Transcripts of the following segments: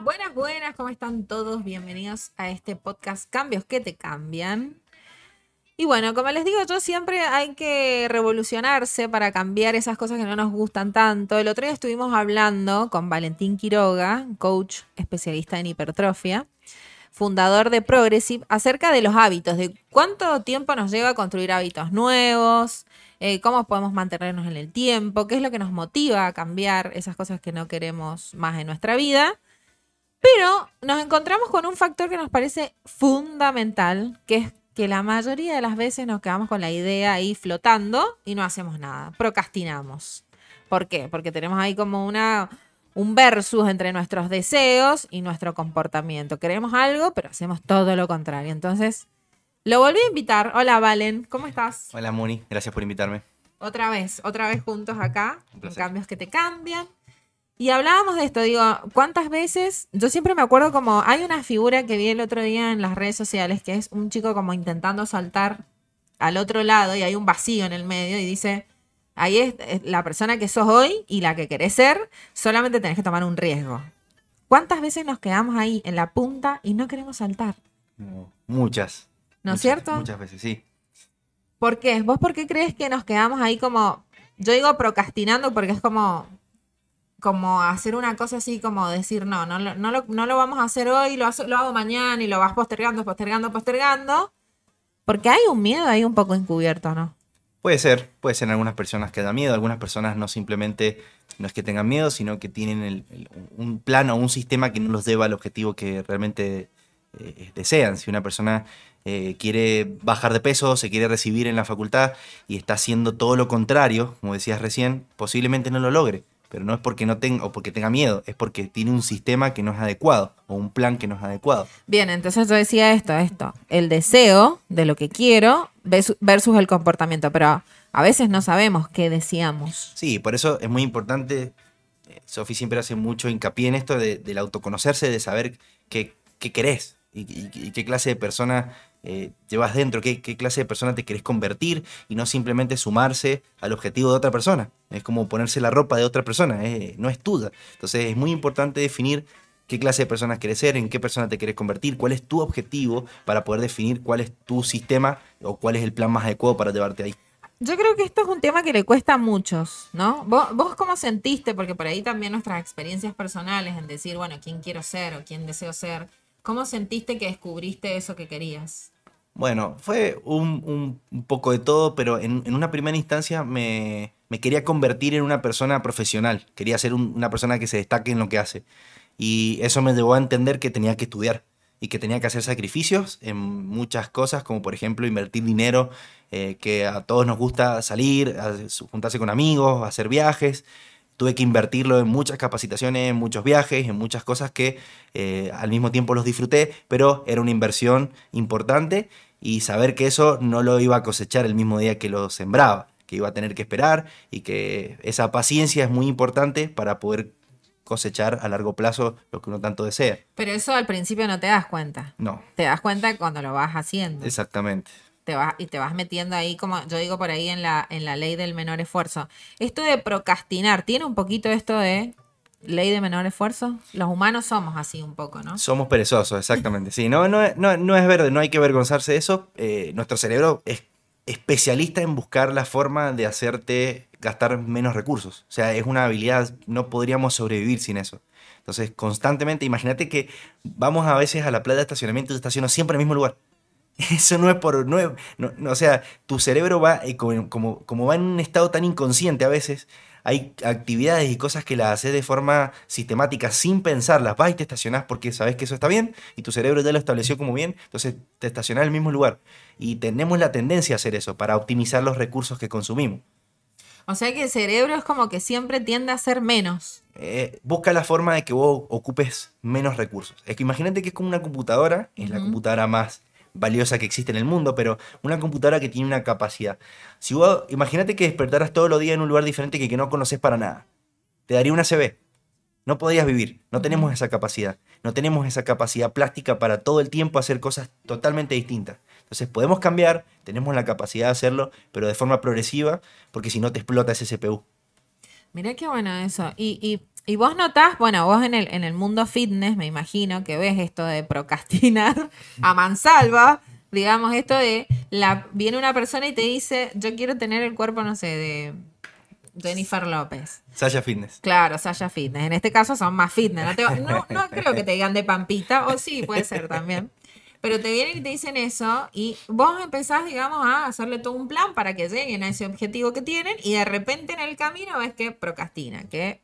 Buenas, buenas, ¿cómo están todos? Bienvenidos a este podcast Cambios que te cambian. Y bueno, como les digo, yo siempre hay que revolucionarse para cambiar esas cosas que no nos gustan tanto. El otro día estuvimos hablando con Valentín Quiroga, coach especialista en hipertrofia, fundador de Progressive, acerca de los hábitos, de cuánto tiempo nos lleva a construir hábitos nuevos, eh, cómo podemos mantenernos en el tiempo, qué es lo que nos motiva a cambiar esas cosas que no queremos más en nuestra vida. Pero nos encontramos con un factor que nos parece fundamental, que es que la mayoría de las veces nos quedamos con la idea ahí flotando y no hacemos nada, procrastinamos. ¿Por qué? Porque tenemos ahí como una, un versus entre nuestros deseos y nuestro comportamiento. Queremos algo, pero hacemos todo lo contrario. Entonces, lo volví a invitar. Hola, Valen, ¿cómo estás? Hola, Moni, gracias por invitarme. Otra vez, otra vez juntos acá, en cambios que te cambian. Y hablábamos de esto, digo, ¿cuántas veces? Yo siempre me acuerdo como hay una figura que vi el otro día en las redes sociales que es un chico como intentando saltar al otro lado y hay un vacío en el medio y dice, ahí es, la persona que sos hoy y la que querés ser, solamente tenés que tomar un riesgo. ¿Cuántas veces nos quedamos ahí en la punta y no queremos saltar? Muchas. ¿No es cierto? Muchas veces, sí. ¿Por qué? ¿Vos por qué crees que nos quedamos ahí como, yo digo procrastinando porque es como, como hacer una cosa así, como decir, no, no, no, lo, no lo vamos a hacer hoy, lo, lo hago mañana y lo vas postergando, postergando, postergando. Porque hay un miedo ahí un poco encubierto, ¿no? Puede ser, puede ser en algunas personas que da miedo, algunas personas no simplemente, no es que tengan miedo, sino que tienen un plan o un sistema que no los lleva al objetivo que realmente eh, desean. Si una persona eh, quiere bajar de peso, se quiere recibir en la facultad y está haciendo todo lo contrario, como decías recién, posiblemente no lo logre pero no es porque no tenga o porque tenga miedo, es porque tiene un sistema que no es adecuado o un plan que no es adecuado. Bien, entonces yo decía esto, esto, el deseo de lo que quiero versus el comportamiento, pero a veces no sabemos qué deseamos. Sí, por eso es muy importante, eh, Sofi siempre hace mucho hincapié en esto de, del autoconocerse, de saber qué, qué querés y, y qué clase de persona eh, llevas dentro, qué, clase de persona te querés convertir y no simplemente sumarse al objetivo de otra persona. Es como ponerse la ropa de otra persona, eh, no es tuya. Entonces es muy importante definir qué clase de persona querés ser, en qué persona te querés convertir, cuál es tu objetivo para poder definir cuál es tu sistema o cuál es el plan más adecuado para llevarte ahí. Yo creo que esto es un tema que le cuesta a muchos, ¿no? ¿Vos, ¿Vos, cómo sentiste? Porque por ahí también nuestras experiencias personales en decir, bueno, quién quiero ser o quién deseo ser, ¿Cómo sentiste que descubriste eso que querías? Bueno, fue un, poco de todo, pero en, una primera instancia me, quería convertir en una persona profesional. Quería ser una persona que se destaque en lo que hace. Y eso me llevó a entender que tenía que estudiar y que tenía que hacer sacrificios en muchas cosas, como por ejemplo invertir dinero, eh, que a todos nos gusta salir, juntarse con amigos, hacer viajes tuve que invertirlo en muchas capacitaciones, en muchos viajes, en muchas cosas que eh, al mismo tiempo los disfruté, pero era una inversión importante y saber que eso no lo iba a cosechar el mismo día que lo sembraba, que iba a tener que esperar y que esa paciencia es muy importante para poder cosechar a largo plazo lo que uno tanto desea. Pero eso al principio no te das cuenta. No. Te das cuenta cuando lo vas haciendo. Exactamente y te vas metiendo ahí, como yo digo por ahí en la, en la ley del menor esfuerzo. Esto de procrastinar, ¿tiene un poquito esto de ley de menor esfuerzo? Los humanos somos así un poco, ¿no? Somos perezosos, exactamente. Sí, no, no, no, no es verde, no hay que avergonzarse de eso. Eh, nuestro cerebro es especialista en buscar la forma de hacerte gastar menos recursos. O sea, es una habilidad, no podríamos sobrevivir sin eso. Entonces, constantemente, imagínate que vamos a veces a la playa de estacionamiento y estaciono siempre en el mismo lugar. Eso no es por... No, o sea, tu cerebro va, eh, como, como, va en un estado tan inconsciente a veces, hay actividades y cosas que las haces de forma sistemática sin pensarlas. Vas y te estacionás porque sabes que eso está bien y tu cerebro ya lo estableció como bien, entonces te estacionás en el mismo lugar. Y tenemos la tendencia a hacer eso para optimizar los recursos que consumimos. O sea que el cerebro es como que siempre tiende a hacer menos. Eh, busca la forma de que vos ocupes menos recursos. Es que imagínate que es como una computadora, es la computadora más valiosa que existe en el mundo, pero una computadora que tiene una capacidad. Si vos, imagínate que despertaras todos los días en un lugar diferente que, que no conoces para nada. Te daría una CB. No podrías vivir. No tenemos esa capacidad. No tenemos esa capacidad plástica para todo el tiempo hacer cosas totalmente distintas. Entonces podemos cambiar, tenemos la capacidad de hacerlo, pero de forma progresiva, porque si no te explota ese CPU. Mirá qué bueno eso. Y, y, y vos notás, bueno, vos en el, en el mundo fitness, me imagino que ves esto de procrastinar a mansalva, digamos, esto de la viene una persona y te dice, yo quiero tener el cuerpo, no sé, de Jennifer López. Sasha Fitness. Claro, Sasha Fitness. En este caso son más fitness. No, te- no- no creo que te digan de Pampita, o sí, puede ser también. Pero te vienen y te dicen eso y vos empezás, digamos, a hacerle todo un plan para que lleguen a ese objetivo que tienen y de repente en el camino ves que procrastina, que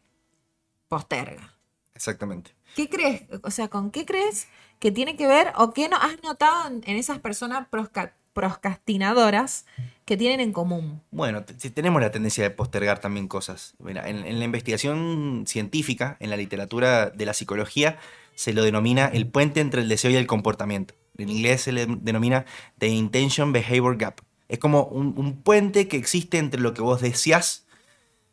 posterga. Exactamente. ¿Qué crees? O sea, ¿con qué crees que tiene que ver o qué no has notado en, en esas personas prosca- procrastinadoras que tienen en común? Bueno, tenemos la tendencia de postergar también cosas. Mira, en, en la investigación científica, en la literatura de la psicología, se lo denomina el puente entre el deseo y el comportamiento. En inglés se le denomina The Intention Behavior Gap. Es como un, un puente que existe entre lo que vos deseas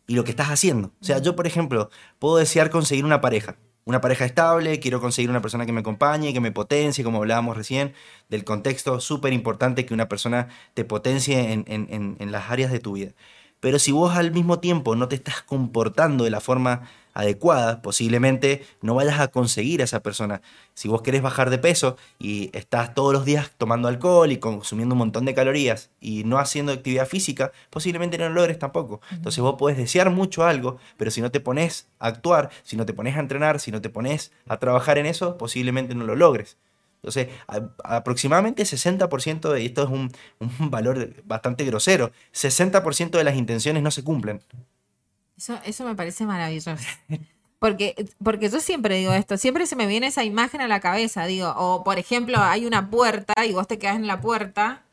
y lo que estás haciendo. O sea, yo, por ejemplo, puedo desear conseguir una pareja. Una pareja estable, quiero conseguir una persona que me acompañe, que me potencie, como hablábamos recién, del contexto súper importante que una persona te potencie en, en- en- en las áreas de tu vida. Pero si vos al mismo tiempo no te estás comportando de la forma adecuada, posiblemente no vayas a conseguir a esa persona. Si vos querés bajar de peso y estás todos los días tomando alcohol y consumiendo un montón de calorías y no haciendo actividad física, posiblemente no lo logres tampoco. Entonces vos podés desear mucho algo, pero si no te pones a actuar, si no te pones a entrenar, si no te pones a trabajar en eso, posiblemente no lo logres. Entonces, a- aproximadamente 60% de y esto es un, un valor bastante grosero, 60% de las intenciones no se cumplen. Eso, eso me parece maravilloso. Porque, porque yo siempre digo esto, siempre se me viene esa imagen a la cabeza, digo, o por ejemplo, hay una puerta y vos te quedas en la puerta,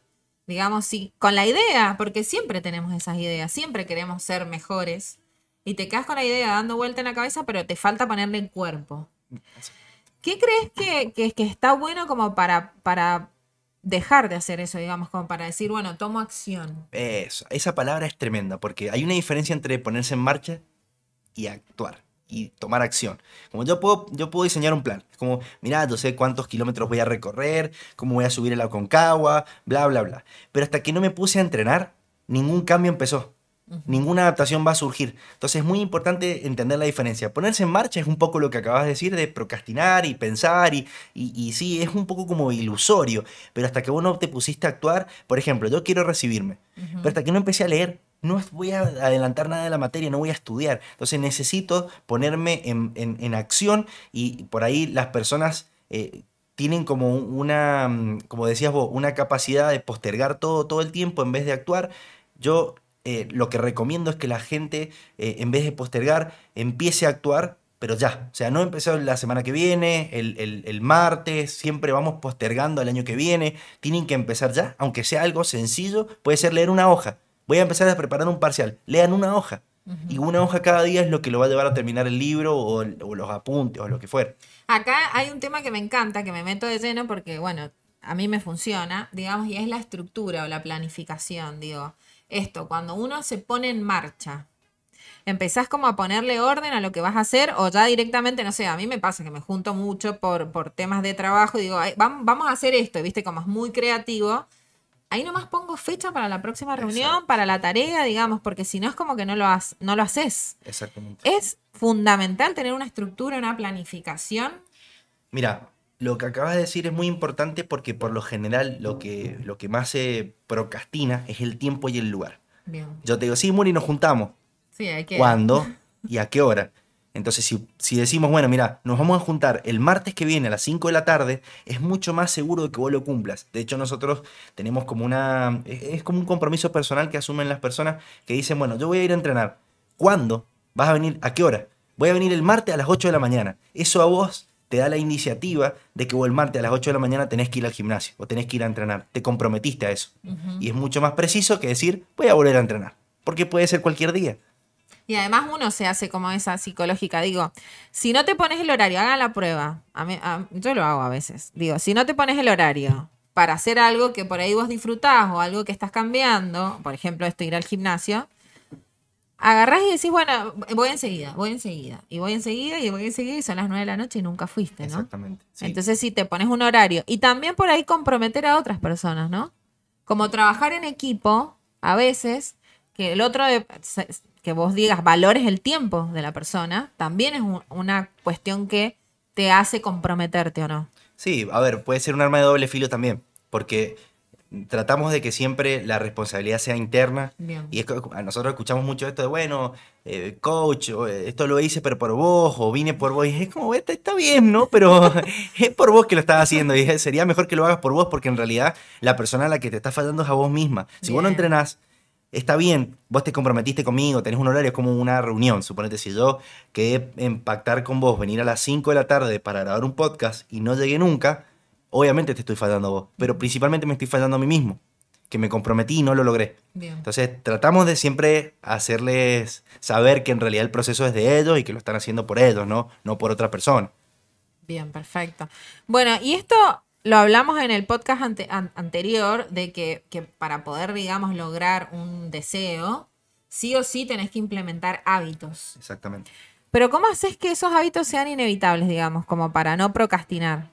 digamos, sí, con la idea, porque siempre tenemos esas ideas, siempre queremos ser mejores, y te quedas con la idea dando vuelta en la cabeza, pero te falta ponerle el cuerpo. ¿Qué crees que, que, que está bueno como para, para dejar de hacer eso, digamos, como para decir, bueno, tomo acción? Eso, esa palabra es tremenda, porque hay una diferencia entre ponerse en marcha y actuar y tomar acción. Como yo puedo, yo puedo diseñar un plan. Es como, mira, yo sé cuántos kilómetros voy a recorrer, cómo voy a subir el Aconcagua, bla, bla, bla. Pero hasta que no me puse a entrenar, ningún cambio empezó. Ninguna adaptación va a surgir. Entonces es muy importante entender la diferencia. Ponerse en marcha es un poco lo que acabas de decir de procrastinar y pensar y, y, y sí, es un poco como ilusorio. Pero hasta que vos no te pusiste a actuar, por ejemplo, yo quiero recibirme. Pero hasta que no empecé a leer, no voy a adelantar nada de la materia, no voy a estudiar. Entonces necesito ponerme en, en- en acción y por ahí las personas eh, tienen como una, mm, como decías vos, una capacidad de postergar todo, todo el tiempo en vez de actuar. Yo eh, lo que recomiendo es que la gente, eh, en vez de postergar, empiece a actuar, pero ya. O sea, no empezó la semana que viene, el, el- el martes, siempre vamos postergando al año que viene. Tienen que empezar ya, aunque sea algo sencillo, puede ser leer una hoja. Voy a empezar a preparar un parcial. Lean una hoja. Y una hoja cada día es lo que lo va a llevar a terminar el libro o, o los apuntes o lo que fuera. Acá hay un tema que me encanta, que me meto de lleno porque, bueno, a mí me funciona, digamos, y es la estructura o la planificación, digo. Esto, cuando uno se pone en marcha, empezás como a ponerle orden a lo que vas a hacer o ya directamente, no sé, a mí me pasa que me junto mucho por, por temas de trabajo y digo, "Ay, vam- vamos a hacer esto, y viste, como es muy creativo. Ahí nomás pongo fecha para la próxima reunión, Exacto. para la tarea, digamos, porque si no es como que no lo, has- no lo haces. Exactamente. Es fundamental tener una estructura, una planificación. Mira, lo que acabas de decir es muy importante porque por lo general lo que, lo que más se procrastina es el tiempo y el lugar. Bien. Yo te digo, sí, Muri, nos juntamos. Sí, hay que. ¿Cuándo y a qué hora? Entonces, si, si decimos, bueno, mira, nos vamos a juntar el martes que viene a las 5 de la tarde, es mucho más seguro de que vos lo cumplas. De hecho, nosotros tenemos como una. Es, como un compromiso personal que asumen las personas que dicen, bueno, yo voy a ir a entrenar. ¿Cuándo? ¿Vas a venir? ¿A qué hora? Voy a venir el martes a las 8 de la mañana. Eso a vos te da la iniciativa de que vos el martes a las 8 de la mañana tenés que ir al gimnasio o tenés que ir a entrenar. Te comprometiste a eso. Y es mucho más preciso que decir, voy a volver a entrenar. Porque puede ser cualquier día. Y además uno se hace como esa psicológica. Digo, si no te pones el horario, hagan la prueba. A mí- a- yo lo hago a veces. Digo, si no te pones el horario para hacer algo que por ahí vos disfrutás o algo que estás cambiando, por ejemplo, esto ir al gimnasio, agarrás y decís, bueno, voy enseguida, voy enseguida, y voy enseguida, y voy enseguida, y son las nueve de la noche y nunca fuiste, ¿no? Exactamente. sí. Entonces, si te pones un horario. Y también por ahí comprometer a otras personas, ¿no? Como trabajar en equipo, a veces, que el otro, de- que vos digas, valores el tiempo de la persona, también es un- una cuestión que te hace comprometerte o no. Sí, a ver, puede ser un arma de doble filo también, porque tratamos de que siempre la responsabilidad sea interna. Bien. Y es nosotros escuchamos mucho esto de, bueno, eh, coach, eh, esto lo hice pero por vos, o vine por vos. Y es como, está, está bien, ¿no? Pero es por vos que lo estás haciendo. Y es- sería mejor que lo hagas por vos, porque en realidad la persona a la que te está fallando es a vos misma. Si vos no entrenás, está bien, vos te comprometiste conmigo, tenés un horario, es como una reunión. Suponete, si yo quedé en pactar con vos, venir a las 5 de la tarde para grabar un podcast y no llegué nunca, obviamente te estoy fallando a vos. Pero principalmente me estoy fallando a mí mismo, que me comprometí y no lo logré. Bien. Entonces tratamos de siempre hacerles saber que en realidad el proceso es de ellos y que lo están haciendo por ellos, no, no por otra persona. Bien, perfecto. Bueno, y esto lo hablamos en el podcast ante- an- anterior, de que, que para poder, digamos, lograr un deseo, sí o sí tenés que implementar hábitos. Exactamente. Pero ¿cómo haces que esos hábitos sean inevitables, digamos, como para no procrastinar?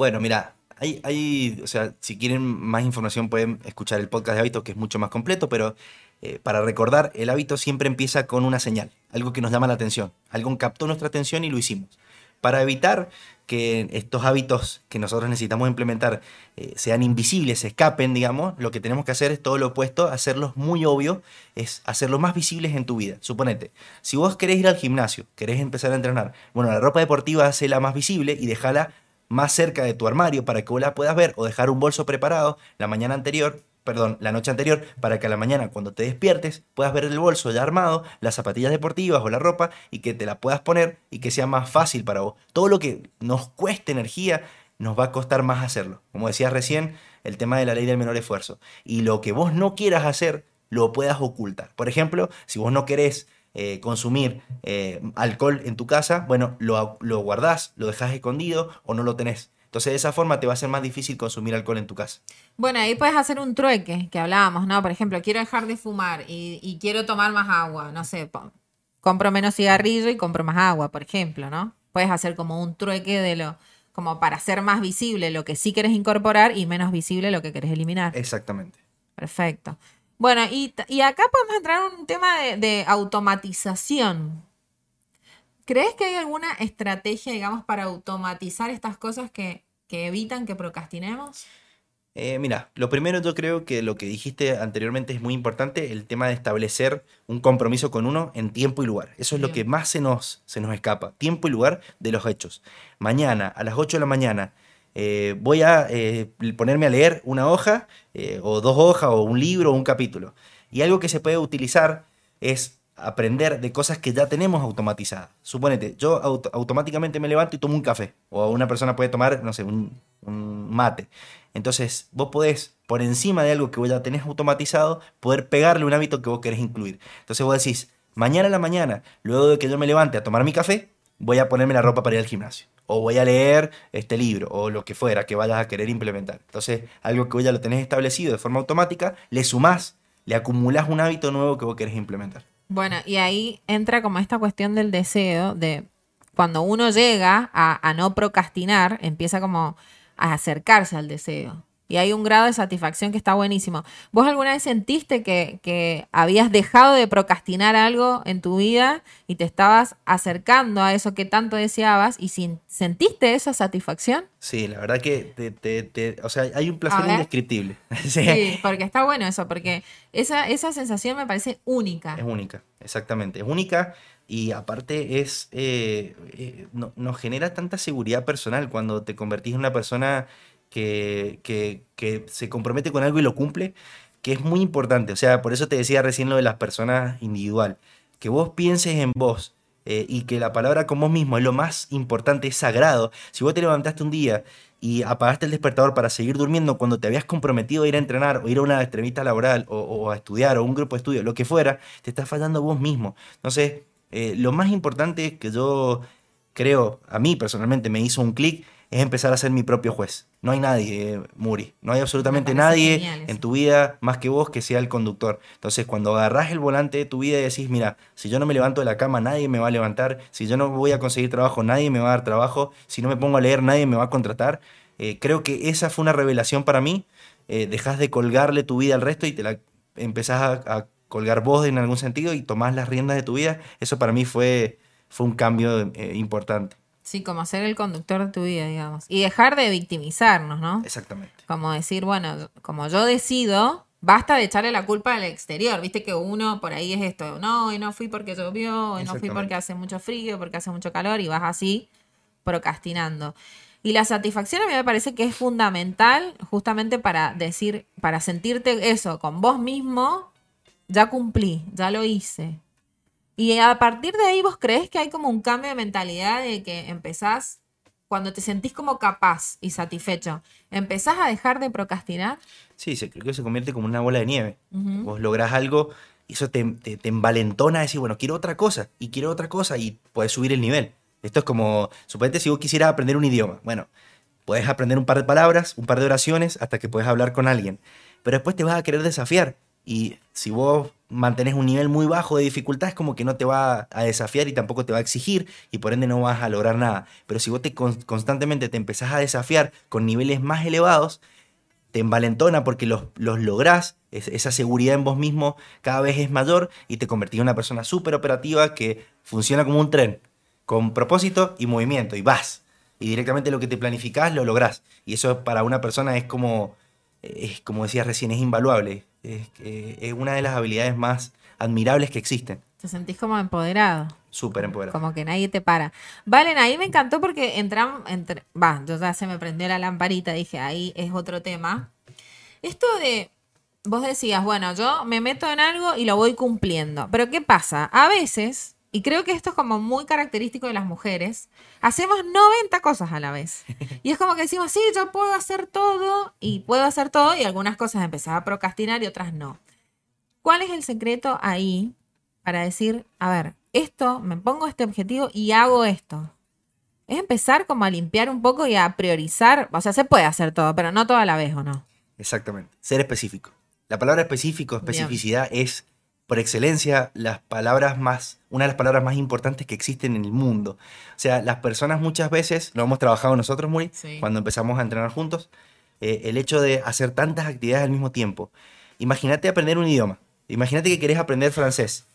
Bueno, mira, hay, o sea, si quieren más información pueden escuchar el podcast de hábitos que es mucho más completo, pero eh, para recordar, el hábito siempre empieza con una señal, algo que nos llama la atención, algo captó nuestra atención y lo hicimos. Para evitar que estos hábitos que nosotros necesitamos implementar eh, sean invisibles, se escapen, digamos, lo que tenemos que hacer es todo lo opuesto, hacerlos muy obvio, es hacerlos más visibles en tu vida. Suponete, si vos querés ir al gimnasio, querés empezar a entrenar, bueno, la ropa deportiva hacela más visible y déjala más cerca de tu armario para que vos la puedas ver o dejar un bolso preparado la mañana anterior, perdón, la noche anterior, para que a la mañana cuando te despiertes puedas ver el bolso ya armado, las zapatillas deportivas o la ropa y que te la puedas poner y que sea más fácil para vos. Todo lo que nos cueste energía nos va a costar más hacerlo. Como decías recién, el tema de la ley del menor esfuerzo. Y lo que vos no quieras hacer, lo puedas ocultar. Por ejemplo, si vos no querés eh, consumir eh, alcohol en tu casa, bueno, lo, lo guardás, lo dejás escondido o no lo tenés. Entonces de esa forma te va a ser más difícil consumir alcohol en tu casa. Bueno, ahí puedes hacer un trueque, que hablábamos, ¿no? Por ejemplo, quiero dejar de fumar y, y quiero tomar más agua, no sé, compro menos cigarrillo y compro más agua, por ejemplo, ¿no? Puedes hacer como un trueque de lo, como para hacer más visible lo que sí quieres incorporar y menos visible lo que querés eliminar. Exactamente. Perfecto. Bueno, y, y acá podemos entrar en un tema de, de automatización. ¿Crees que hay alguna estrategia, digamos, para automatizar estas cosas que, que evitan que procrastinemos? Eh, mira, lo primero yo creo que lo que dijiste anteriormente es muy importante, el tema de establecer un compromiso con uno en tiempo y lugar. Eso es lo que más se nos, se nos escapa, tiempo y lugar de los hechos. Mañana, a las 8 de la mañana, eh, voy a eh, ponerme a leer una hoja, eh, o dos hojas, o un libro, o un capítulo. Y algo que se puede utilizar es aprender de cosas que ya tenemos automatizadas. Suponete, yo auto- automáticamente me levanto y tomo un café, o una persona puede tomar, no sé, un, mate. Entonces, vos podés, por encima de algo que ya tenés automatizado, poder pegarle un hábito que vos querés incluir. Entonces vos decís, mañana a la mañana, luego de que yo me levante a tomar mi café, voy a ponerme la ropa para ir al gimnasio. O voy a leer este libro, o lo que fuera que vayas a querer implementar. Entonces, algo que ya lo tenés establecido de forma automática, le sumás, le acumulás un hábito nuevo que vos querés implementar. Bueno, y ahí entra como esta cuestión del deseo, de cuando uno llega a no procrastinar, empieza como a acercarse al deseo. Y hay un grado de satisfacción que está buenísimo. ¿Vos alguna vez sentiste que, que habías dejado de procrastinar algo en tu vida y te estabas acercando a eso que tanto deseabas y sin- sentiste esa satisfacción? Sí, la verdad que te, te- te- o sea, hay un placer indescriptible. Sí, Sí, porque está bueno eso, porque esa, esa sensación me parece única. Es única, exactamente. Es única y aparte es eh, eh, no- nos genera tanta seguridad personal cuando te convertís en una persona que, se compromete con algo y lo cumple, que es muy importante. O sea, por eso te decía recién lo de las personas individual. Que vos pienses en vos eh, y que la palabra con vos mismo es lo más importante, es sagrado. Si vos te levantaste un día y apagaste el despertador para seguir durmiendo cuando te habías comprometido a ir a entrenar o ir a una entrevista laboral o, o a estudiar o un grupo de estudio, lo que fuera, te estás fallando vos mismo. Entonces, eh, lo más importante que yo creo, a mí personalmente me hizo un clic, es empezar a ser mi propio juez. No hay nadie, eh, Muri. No hay absolutamente nadie genial en tu vida más que vos que sea el conductor. Entonces, cuando agarrás el volante de tu vida y decís, mira, si yo no me levanto de la cama, nadie me va a levantar. Si yo no voy a conseguir trabajo, nadie me va a dar trabajo. Si no me pongo a leer, nadie me va a contratar. Eh, creo que esa fue una revelación para mí. Eh, dejás de colgarle tu vida al resto y te la empezás a, a colgar vos en algún sentido y tomás las riendas de tu vida. Eso para mí fue, fue un cambio eh, importante. Sí, como ser el conductor de tu vida, digamos. Y dejar de victimizarnos, ¿no? Exactamente. Como decir, bueno, como yo decido, basta de echarle la culpa al exterior. Viste que uno por ahí es esto, no, hoy no fui porque llovió, hoy no fui porque hace mucho frío, porque hace mucho calor y vas así procrastinando. Y la satisfacción a mí me parece que es fundamental justamente para decir, para sentirte eso con vos mismo, ya cumplí, ya lo hice. Y a partir de ahí vos crees que hay como un cambio de mentalidad de que empezás, cuando te sentís como capaz y satisfecho, empezás a dejar de procrastinar. Sí, se, creo que se convierte como una bola de nieve. Ujú. Vos lográs algo y eso te, te, te envalentona a decir, bueno, quiero otra cosa y quiero otra cosa y puedes subir el nivel. Esto es como, suponete si vos quisieras aprender un idioma. Bueno, puedes aprender un par de palabras, un par de oraciones hasta que puedes hablar con alguien. Pero después te vas a querer desafiar. Y si vos mantenés un nivel muy bajo de dificultad, es como que no te va a desafiar y tampoco te va a exigir y por ende no vas a lograr nada. Pero si vos te con- constantemente te empezás a desafiar con niveles más elevados, te envalentona porque los, los lográs, es- esa seguridad en vos mismo cada vez es mayor y te convertís en una persona súper operativa que funciona como un tren, con propósito y movimiento, y vas. Y directamente lo que te planificás lo lográs. Y eso para una persona es como, es como decías recién, es invaluable. Es, eh, es una de las habilidades más admirables que existen. Te sentís como empoderado. Súper empoderado. Como que nadie te para. Valen, ahí me encantó porque entran, entre, va, yo ya se me prendió la lamparita, dije, ahí es otro tema. Esto de, vos decías, bueno, yo me meto en algo y lo voy cumpliendo. Pero ¿qué pasa? A veces, y creo que esto es como muy característico de las mujeres, hacemos 90 cosas a la vez. Y es como que decimos, sí, yo puedo hacer todo y puedo hacer todo y algunas cosas empezás a procrastinar y otras no. ¿Cuál es el secreto ahí para decir, a ver, esto, me pongo este objetivo y hago esto? Es empezar como a limpiar un poco y a priorizar. O sea, se puede hacer todo, pero no todo a la vez, ¿o no? Exactamente. Ser específico. La palabra específico, especificidad es por excelencia las palabras más, una de las palabras más importantes que existen en el mundo. O sea, las personas muchas veces, lo hemos trabajado nosotros, Muri, Sí. cuando empezamos a entrenar juntos, eh, el hecho de hacer tantas actividades al mismo tiempo. Imagínate aprender un idioma. Imagínate que querés aprender francés.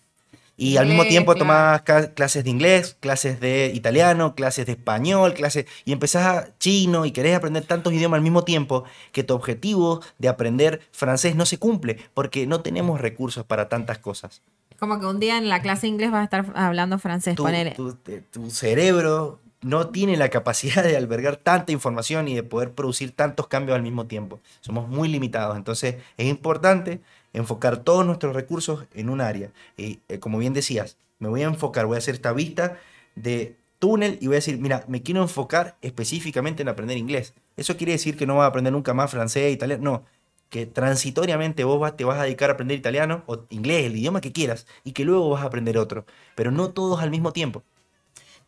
Y al mismo tiempo claro. ca- clases de inglés, clases de italiano, clases de español, clases y empezás a chino y querés aprender tantos idiomas al mismo tiempo que tu objetivo de aprender francés no se cumple porque no tenemos recursos para tantas cosas. Como que un día en la clase de inglés vas a estar hablando francés, Tu, ponele. tu- te- tu cerebro no tiene la capacidad de albergar tanta información y de poder producir tantos cambios al mismo tiempo. Somos muy limitados, entonces es importante enfocar todos nuestros recursos en un área. Y eh, como bien decías, me voy a enfocar, voy a hacer esta vista de túnel y voy a decir, mira, me quiero enfocar específicamente en aprender inglés. Eso quiere decir que no vas a aprender nunca más francés, italiano, no. Que transitoriamente vos vas- te vas a dedicar a aprender italiano o inglés, el idioma que quieras, y que luego vas a aprender otro, pero no todos al mismo tiempo.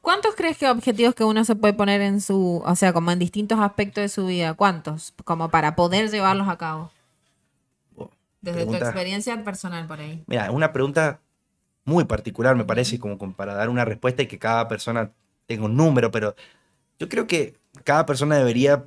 ¿Cuántos crees que objetivos que uno se puede poner en su, o sea, como en distintos aspectos de su vida? ¿Cuántos? Como para poder llevarlos a cabo. Desde tu experiencia personal por ahí. Mira, es una pregunta muy particular, me parece, como, como para dar una respuesta y que cada persona tenga un número, pero yo creo que cada persona debería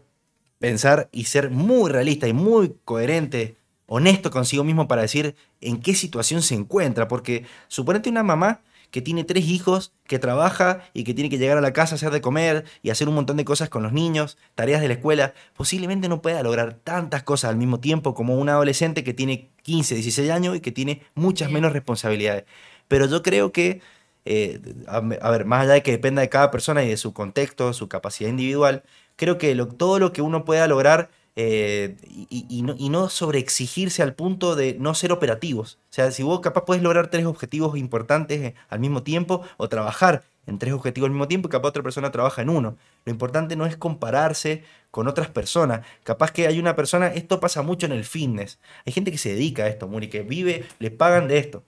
pensar y ser muy realista y muy coherente, honesto consigo mismo para decir en qué situación se encuentra, porque suponete una mamá que tiene tres hijos, que trabaja y que tiene que llegar a la casa a hacer de comer y hacer un montón de cosas con los niños, tareas de la escuela, posiblemente no pueda lograr tantas cosas al mismo tiempo como un adolescente que tiene 15, 16 años y que tiene muchas menos responsabilidades. Pero yo creo que, eh, a, a ver, más allá de que dependa de cada persona y de su contexto, su capacidad individual, creo que lo- todo lo que uno pueda lograr eh, y, no, y no sobreexigirse al punto de no ser operativos. O sea, si vos capaz puedes lograr tres objetivos importantes eh, al mismo tiempo o trabajar en tres objetivos al mismo tiempo y capaz otra persona trabaja en uno. Lo importante no es compararse con otras personas. Capaz que hay una persona, esto pasa mucho en el fitness. Hay gente que se dedica a esto, Muri, que vive, le pagan de esto.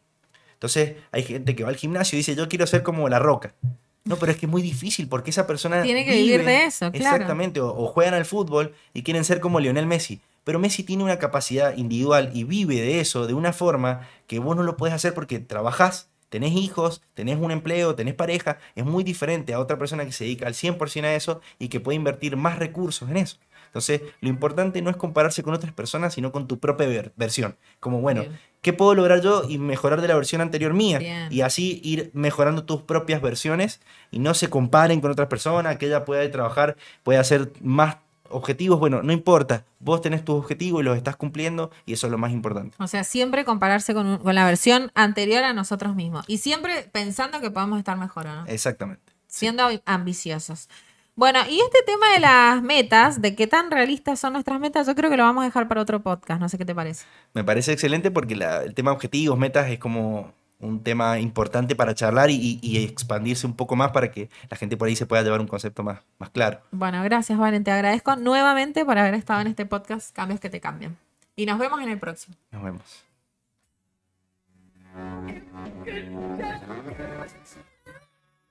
Entonces hay gente que va al gimnasio y dice, yo quiero ser como la roca. No, pero es que es muy difícil porque esa persona. Tiene que vivir de eso, claro. Exactamente. O, o juegan al fútbol y quieren ser como Lionel Messi. Pero Messi tiene una capacidad individual y vive de eso de una forma que vos no lo podés hacer porque trabajás, tenés hijos, tenés un empleo, tenés pareja. Es muy diferente a otra persona que se dedica al 100% a eso y que puede invertir más recursos en eso. Entonces, lo importante no es compararse con otras personas, sino con tu propia ver- versión. Como, bueno, Bien. ¿Qué puedo lograr yo y mejorar de la versión anterior mía? Bien. Y así ir mejorando tus propias versiones y no se comparen con otras personas, que ella pueda trabajar, puede hacer más objetivos. Bueno, no importa, vos tenés tus objetivos y los estás cumpliendo y eso es lo más importante. O sea, siempre compararse con, un- con la versión anterior a nosotros mismos. Y siempre pensando que podemos estar mejor, ¿o ¿no? Exactamente. Siendo ambiciosos. Bueno, y este tema de las metas, de qué tan realistas son nuestras metas, yo creo que lo vamos a dejar para otro podcast, no sé qué te parece. Me parece excelente porque el tema objetivos, metas es como un tema importante para charlar y, expandirse un poco más para que la gente por ahí se pueda llevar un concepto más, más claro. Bueno, gracias, Valen. Te agradezco nuevamente por haber estado en este podcast Cambios que te cambian. Y nos vemos en el próximo. Nos vemos.